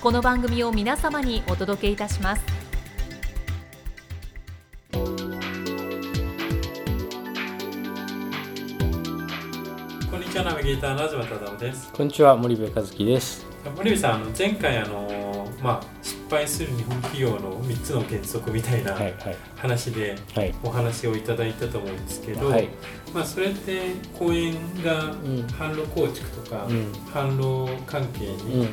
この番組を皆様にお届けいたします。こんにちはナビゲーターの東忠夫です。こんにちは森部和樹です。森部さんあの前回あの、まあ、失敗する日本企業の3つの原則みたいなはいはい。話ではい。お話をいただいたと思うんですけど、はい。まあ、それって公園がうん。販路構築とか、うん。販路関係うにん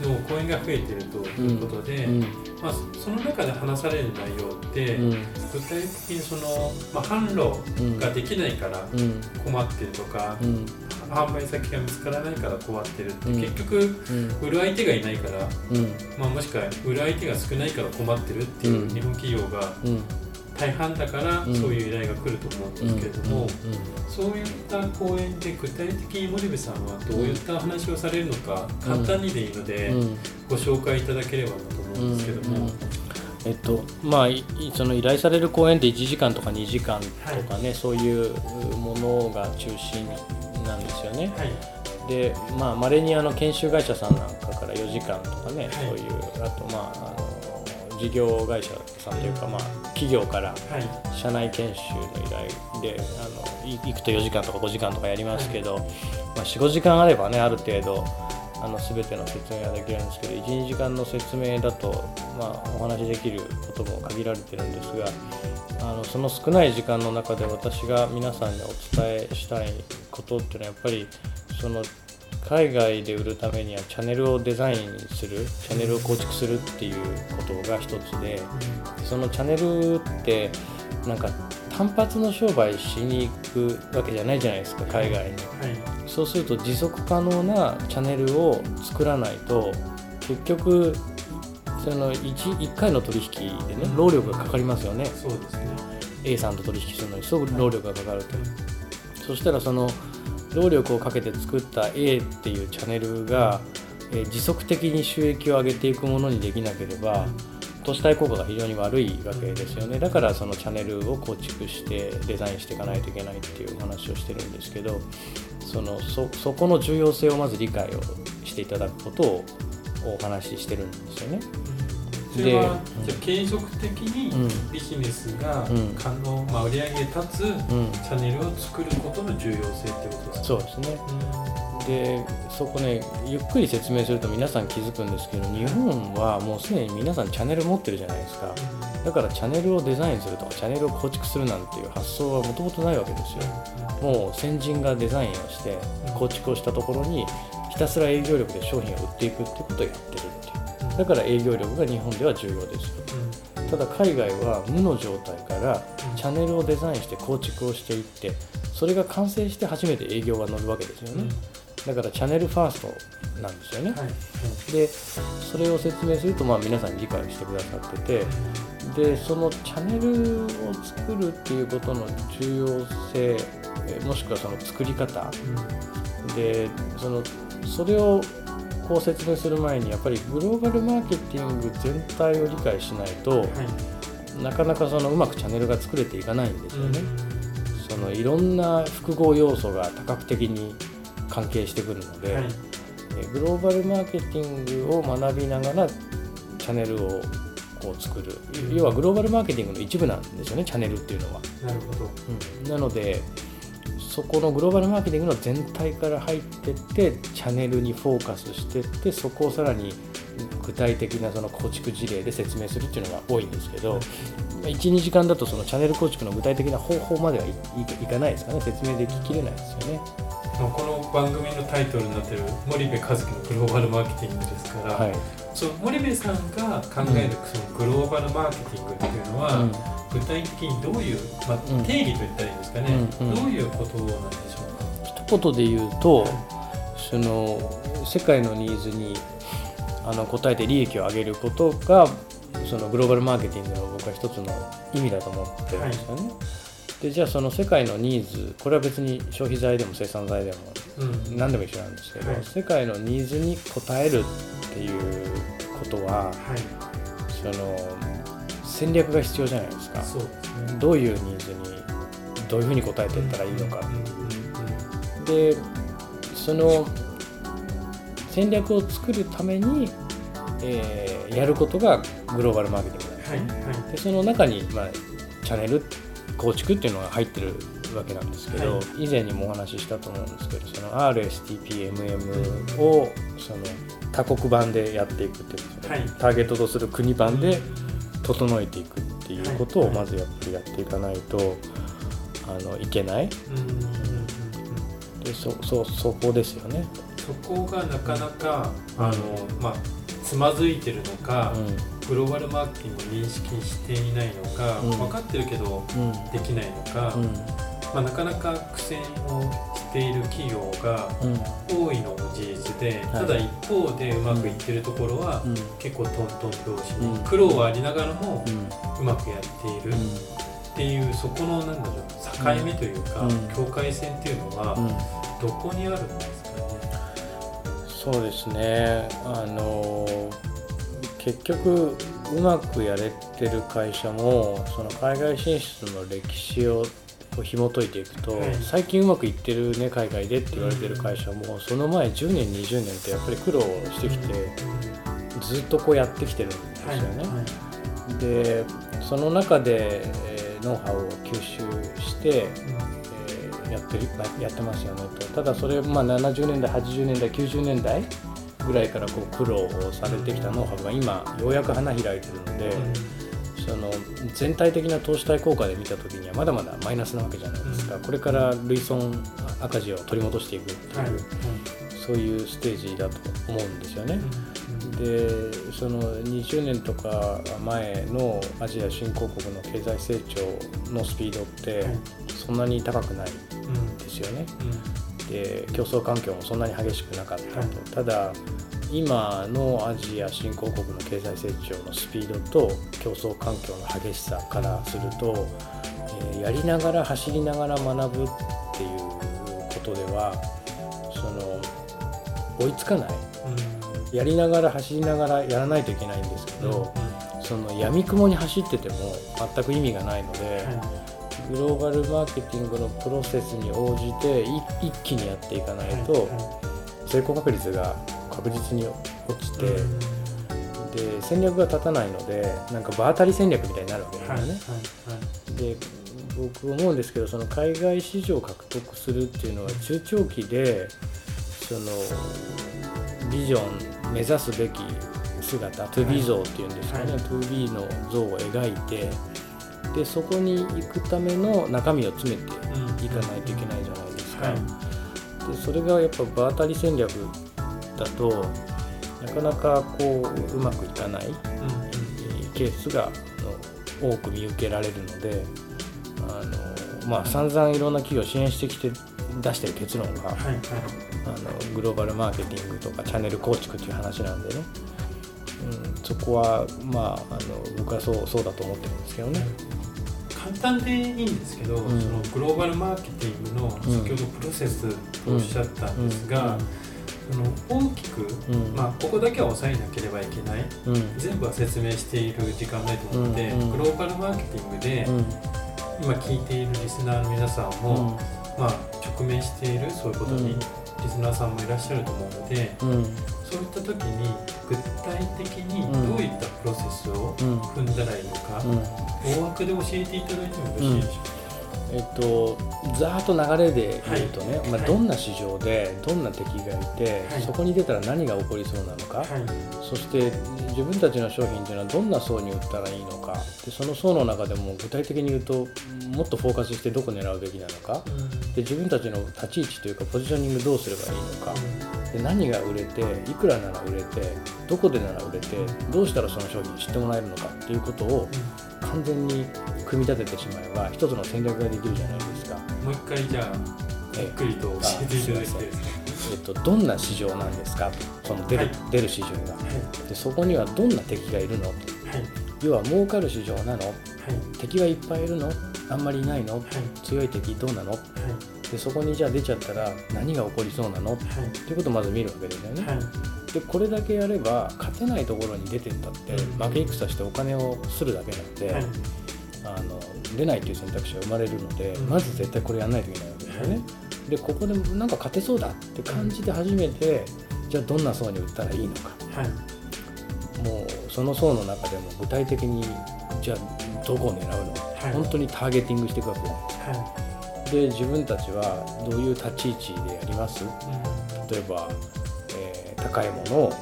の公園が増えてるということで、うん。まあ、その中で話される内容って、うん。具体的にその、まあ、販路ができないからうん。困ってるとか、うん。販売先が見つからないから困ってるって、うん。結局うん。売る相手がいないから、うん。まあ、もしくは売る相手が少ないから困ってるっていううん。日本企業がうん大半だから、うん。そういう依頼が来ると思うんですけれども、うん。そういった講演で具体的に森部さんはどういった話をされるのか、簡単にでいいので、うん。ご紹介いただければなと思うんですけども、うん。えっとまあいその依頼される公演って1時間とか2時間とかね、そういうものが中心なんですよね。はい。でまあ稀にあの研修会社さんなんかから4時間とかね、はい。そういうあとまああの事業会社さんというか、まあ、企業からはい。社内研修の依頼であのい行くと4時間とか5時間とかやりますけど、まあ、45時間あればねある程度あの全ての説明ができるんですけど12時間の説明だと、まあ、お話しできることも限られてるんですがあのその少ない時間の中で私が皆さんにお伝えしたいことっていうのはやっぱりその海外で売るためにはチャンネルをデザインするチャンネルを構築するっていうことが一つで。そのチャンネルってなんか単発の商売しに行くわけじゃないじゃないですか海外に。はい。そうすると持続可能なチャンネルを作らないと結局その 1, 1回の取引でね労力がかかりますよね。そうですね。A さんと取引するのにすごく労力がかかると。そしたらその労力をかけて作った A っていうチャンネルが、え持続的に収益を上げていくものにできなければ投資対効果が非常に悪いわけですよねだからそのチャンネルを構築してデザインしていかないといけないっていうお話をしてるんですけどそのそそこの重要性をまず理解をしていただくことをお話ししてるんですよね。それはでじゃあ継続的にうん。ビジネスがうん。可能、まあ、売り上げ立つチうん、ャンネルを作ることの重要性ってことですか？そうですね。でそこねゆっくり説明すると皆さん気づくんですけど日本はもうすでに皆さんチャンネル持ってるじゃないですか。だからチャンネルをデザインするとかチャンネルを構築するなんていう発想はもともとないわけですよ。もう先人がデザインをして構築をしたところにひたすら営業力で商品を売っていくってことをやってるっていうだから営業力が日本では重要ですよただ海外は無の状態からチャンネルをデザインして構築をしていってそれが完成して初めて営業が乗るわけですよね、だからチャンネルファーストなんですよね、はい。でそれを説明するとまあ皆さん理解してくださってて。でそのチャンネルを作るっていうことの重要性えーもしくはその作り方。でそのそれをこう説明する前にやっぱりグローバルマーケティング全体を理解しないとはい。なかなかそのうまくチャンネルが作れていかないんですよね。そのいろんな複合要素が多角的に関係してくるので、はい。えグローバルマーケティングを学びながらチャンネルをこう作る。要はグローバルマーケティングの一部なんですよねチャンネルっていうのは。なるほど。うん。なのでそこのグローバルマーケティングの全体から入ってってチャンネルにフォーカスしてってそこをさらに具体的なその構築事例で説明するっていうのが多いんですけど、12時間だとそのチャンネル構築の具体的な方法まではいいかないですかね。説明でききれないですよね。まあ、この番組のタイトルになってる森部和樹のグローバルマーケティングですから、はい、その森部さんが考えるそのグローバルマーケティングっていうのは、うん、具体的にどういう、まあ、定義といったらいいんですかね、うんうん、どういうことなんでしょうか。一言で言うと、その世界のニーズにあの応えて利益を上げることがそのグローバルマーケティングの僕は一つの意味だと思ってるんですよね。はい。でじゃあその世界のニーズこれは別に消費財でも生産財でも何でも一緒なんですけど、はい、世界のニーズに応えるっていうことは、はい、その戦略が必要じゃないですか。そう。です、ね、どういうニーズにどういうふうに応えていったらいいのか。でその戦略を作るために、えー、やることがグローバルマーケティングなんですね、はいはい、でその中に、まあ、チャンネル構築っていうのが入ってるわけなんですけど、はい、以前にもお話ししたと思うんですけどその RSTPMM をその他国版でやっていくっていう、はい、ターゲットとする国版で整えていくっていうことをまずやっぱりやっていかないとあのいけない。でそそそこですよね。そこがなかなか、あのまあつまずいてるのか、うん。グローバルマーケティングを認識していないのか、うん、分かってるけどできないのか、うん、まあ、なかなか苦戦をしている企業がも事実で、ただ一方でうまくいってるところは結構トントン拍子に苦労はありながらもうまくやっている。っていうそこのなんだろう境目というか、境界線っていうのはどこにあるんですかね、そうですね。あの結局うまくやれてる会社もその海外進出の歴史を紐解いていくと、はい、最近うまくいってるね海外でって言われてる会社も、その前10年20年ってやっぱり苦労してきて、ずっとこうやってきてるんですよね。はい、でその中で、えー、ノウハウを吸収して、えー、やってるやってますよねと。ただそれ、まあ、70年代80年代90年代ぐらいからこう苦労をされてきたノウハウが今ようやく花開いてるので、全体的な投資対効果で見た時にはまだまだマイナスなわけじゃないですか、これから累損赤字を取り戻していくっていう、そういうステージだと思うんですよね。でその20年とか前のアジア新興国の経済成長のスピードってそんなに高くないですよね。で競争環境もそんなに激しくなかったと、ただ今のアジア新興国の経済成長のスピードと競争環境の激しさからすると、えー、やりながら走りながら学ぶっていうことではその追いつかない、うん、やりながら走りながらやらないといけないんですけど、うん、その闇雲に走ってても全く意味がないので。はい。グローバルマーケティングのプロセスに応じて一気にやっていかないと成功確率が確実に落ちて、で戦略が立たないのでなんか場当たり戦略みたいになるわけですよね。で僕思うんですけどその海外市場を獲得するっていうのは中長期でそのビジョン目指すべき姿 2B 像っていうんですかね、はい、2B の像を描いてでそこに行くための中身を詰めていかないといけないじゃないですか。でそれがやっぱ場当たり戦略だとなかなかこううまくいかない、ケースが多く見受けられるのであの、まあ、散々いろんな企業を支援してきて出してる結論が、はいはい、あのグローバルマーケティングとかチャンネル構築っていう話なんでね、うん、そこは、まあ、あの僕はそうそうだと思ってるんですけどね。簡単でいいんですけど、うん、そのグローバルマーケティングの先ほどプロセスとおっしゃったんですが、その大きく、まあ、ここだけは抑えなければいけない、全部は説明している時間ないと思って、グローバルマーケティングで、今聞いているリスナーの皆さんも、まあ、直面しているそういうことに、リスナーさんもいらっしゃると思うので、そういった時に具体的にどういったプロセスを踏んだらいいのか、大枠で教えていただいてもよろしいでしょうか、えっと、ざーっと流れで言うとね、はい、まあ、どんな市場でどんな敵がいて、はい、そこに出たら何が起こりそうなのか、はい、そして自分たちの商品というのはどんな層に売ったらいいのか。でその層の中でも具体的に言うともっとフォーカスしてどこ狙うべきなのか、うん、で自分たちの立ち位置というかポジショニングどうすればいいのか、うん、で何が売れていくらなら売れてどこでなら売れてどうしたらその商品知ってもらえるのかっていうことを完全に組み立ててしまえば一つの戦略ができるじゃないですか。もう一回じゃあゆっくりと教えていただきたいで。えっと、どんな市場なんですか？その出るはい、出る市場が、はい、でそこにはどんな敵がいるの？と、はい、要は儲かる市場なの、敵はいっぱいいるの？あんまりいないの、強い敵どうなの、でそこにじゃあ出ちゃったら何が起こりそうなの、っていうことをまず見るわけですよね。でこれだけやれば勝てないところに出てったって、負け戦してお金をするだけなんで、あの出ないという選択肢が生まれるので、まず絶対これやらないといけないわけですよね。でここでなんか勝てそうだって感じて初めて、じゃあどんな層に売ったらいいのか、もうその層の中でも具体的にじゃあどこを狙うの、はい、本当にターゲティングしていくわけ、はい、で自分たちはどういう立ち位置でやります、うん、例えば、えー、高いものを、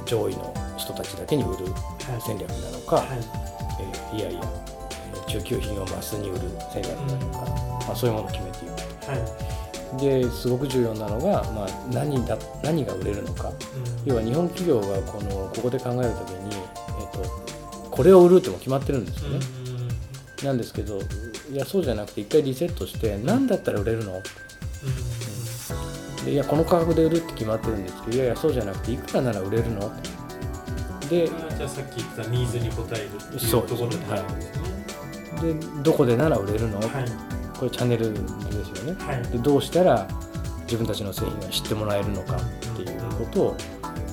うん、上位の人たちだけに売る戦略なのか、はい。えー、いやいや中級品をマスに売る戦略なのか、うん、まあ、そういうものを決めていく。はい。ですごく重要なのが、まあ、何だ何が売れるのか、うん、要は日本企業がこのここで考える時に、えーと、これを売るっても決まってるんですよね。うん、なんですけどいやそうじゃなくて一回リセットして何だったら売れるの、うん、でいやこの価格で売るって決まってるんですけどいやいやそうじゃなくていくらなら売れるの？でじゃあさっき言ったニーズに応えるっていうところで、ね、はい、でどこでなら売れるの、はい。これチャンネルですよね、はい、でどうしたら自分たちの製品が知ってもらえるのかっていうことを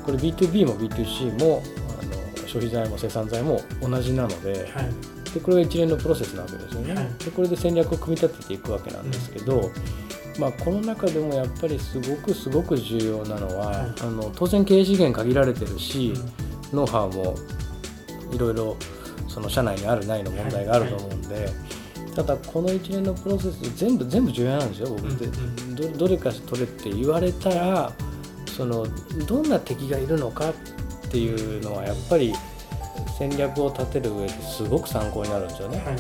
これ B2B も B2C もあの消費財も生産財も同じなのではい、でこれが一連のプロセスなわけですよね、はい、でこれで戦略を組み立てていくわけなんですけど、まあ、この中でもやっぱりすごくすごく重要なのは、あの当然経営資源限られてるし、ノウハウもいろいろその社内にあるないの問題があると思うんで。ただこの一連のプロセス全部全部重要なんですよ僕って、どどれか取れって言われたらそのどんな敵がいるのかっていうのはやっぱり戦略を立てる上ですごく参考になるんですよね、はい、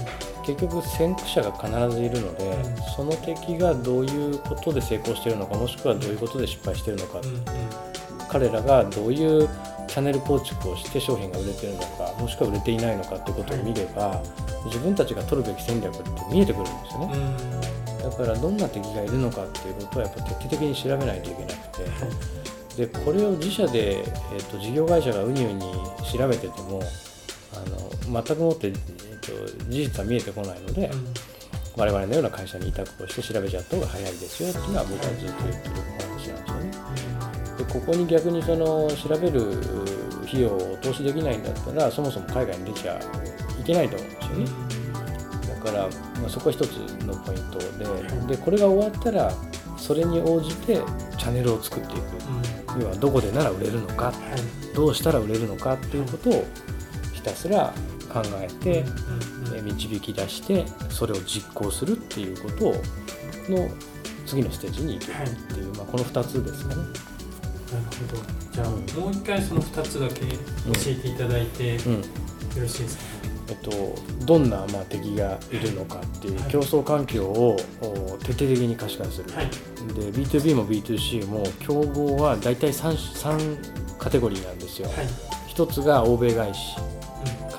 結局先駆者が必ずいるので、うん、その敵がどういうことで成功しているのかもしくはどういうことで失敗しているのか、うんうん、彼らがどういうチャンネル構築をして商品が売れてるのかもしくは売れていないのかっていうことを見れば、はい、自分たちが取るべき戦略って見えてくるんですよね。だからどんな敵がいるのかっていうことはやっぱ徹底的に調べないといけなくて、はい、でこれを自社で、えーと、事業会社がうにうに調べててもあの全くもって、えーと、事実は見えてこないので、うん、我々のような会社に委託をして調べちゃった方が早いですよっていうのは僕はずっと言ってる話なんですよね。でここに逆にその調べる費用を投資できないんだったらそもそも海外に出ちゃいけないと思うんですよね。だから、まあ、そこは一つのポイントででこれが終わったらそれに応じてチャンネルを作っていく、要はどこでなら売れるのか、どうしたら売れるのかっていうことをひたすら考えて、導き出してそれを実行するっていうことの次のステージに行けるっていう、まあ、この2つですかね。なるほど。じゃあ、うん、もう一回その2つだけ教えていただいて、よろしいですか？ね、えっと、どんなまあ敵がいるのかっていう競争環境を徹底的に可視化する、はい、で B2B も B2C も競合は大体 3, 3カテゴリーなんですよ、はい、一つが欧米外資、うん、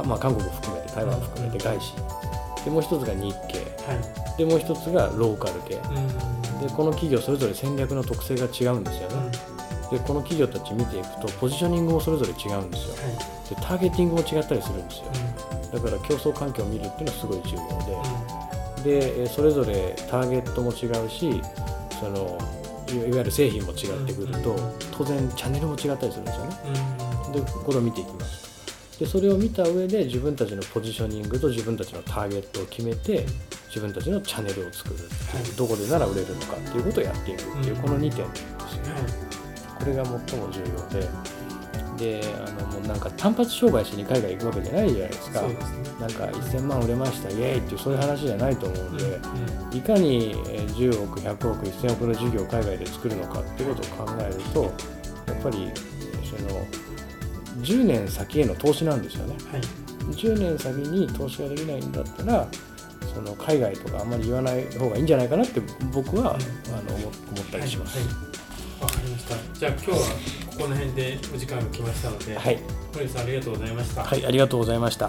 まあ、韓国含めて台湾含めて外資、でもう一つが日系、はい、でもう一つがローカル系、うん、でこの企業それぞれ戦略の特性が違うんですよね、うん。でこの企業たち見ていくとポジショニングもそれぞれ違うんですよ、はい、でターゲティングも違ったりするんですよ、うん、だから競争環境を見るっていうのはすごい重要で、うん、でそれぞれターゲットも違うしそのいわゆる製品も違ってくると、当然チャンネルも違ったりするんですよね、でこれを見ていきますでそれを見た上で自分たちのポジショニングと自分たちのターゲットを決めて自分たちのチャンネルを作るっていう、どこでなら売れるのかっていうことをやっていくっていう、この2点ですよね、これが最も重要で。であのもうなんか単発商売しに海外行くわけじゃないじゃないですか。ね。なんか1000万売れましたイエーイっていうそういう話じゃないと思うんで、うん。いかにえー10億100億1000億の事業を海外で作るのかっていうことを考えるとやっぱりその10年先への投資なんですよね。はい。10年先に投資ができないんだったらその海外とかあんまり言わない方がいいんじゃないかなって僕は、うんあの思思ったりします。はい。はい。わかりました。じゃあ今日はここの辺でお時間が来ましたので、はい、森さんありがとうございました、はい、ありがとうございました。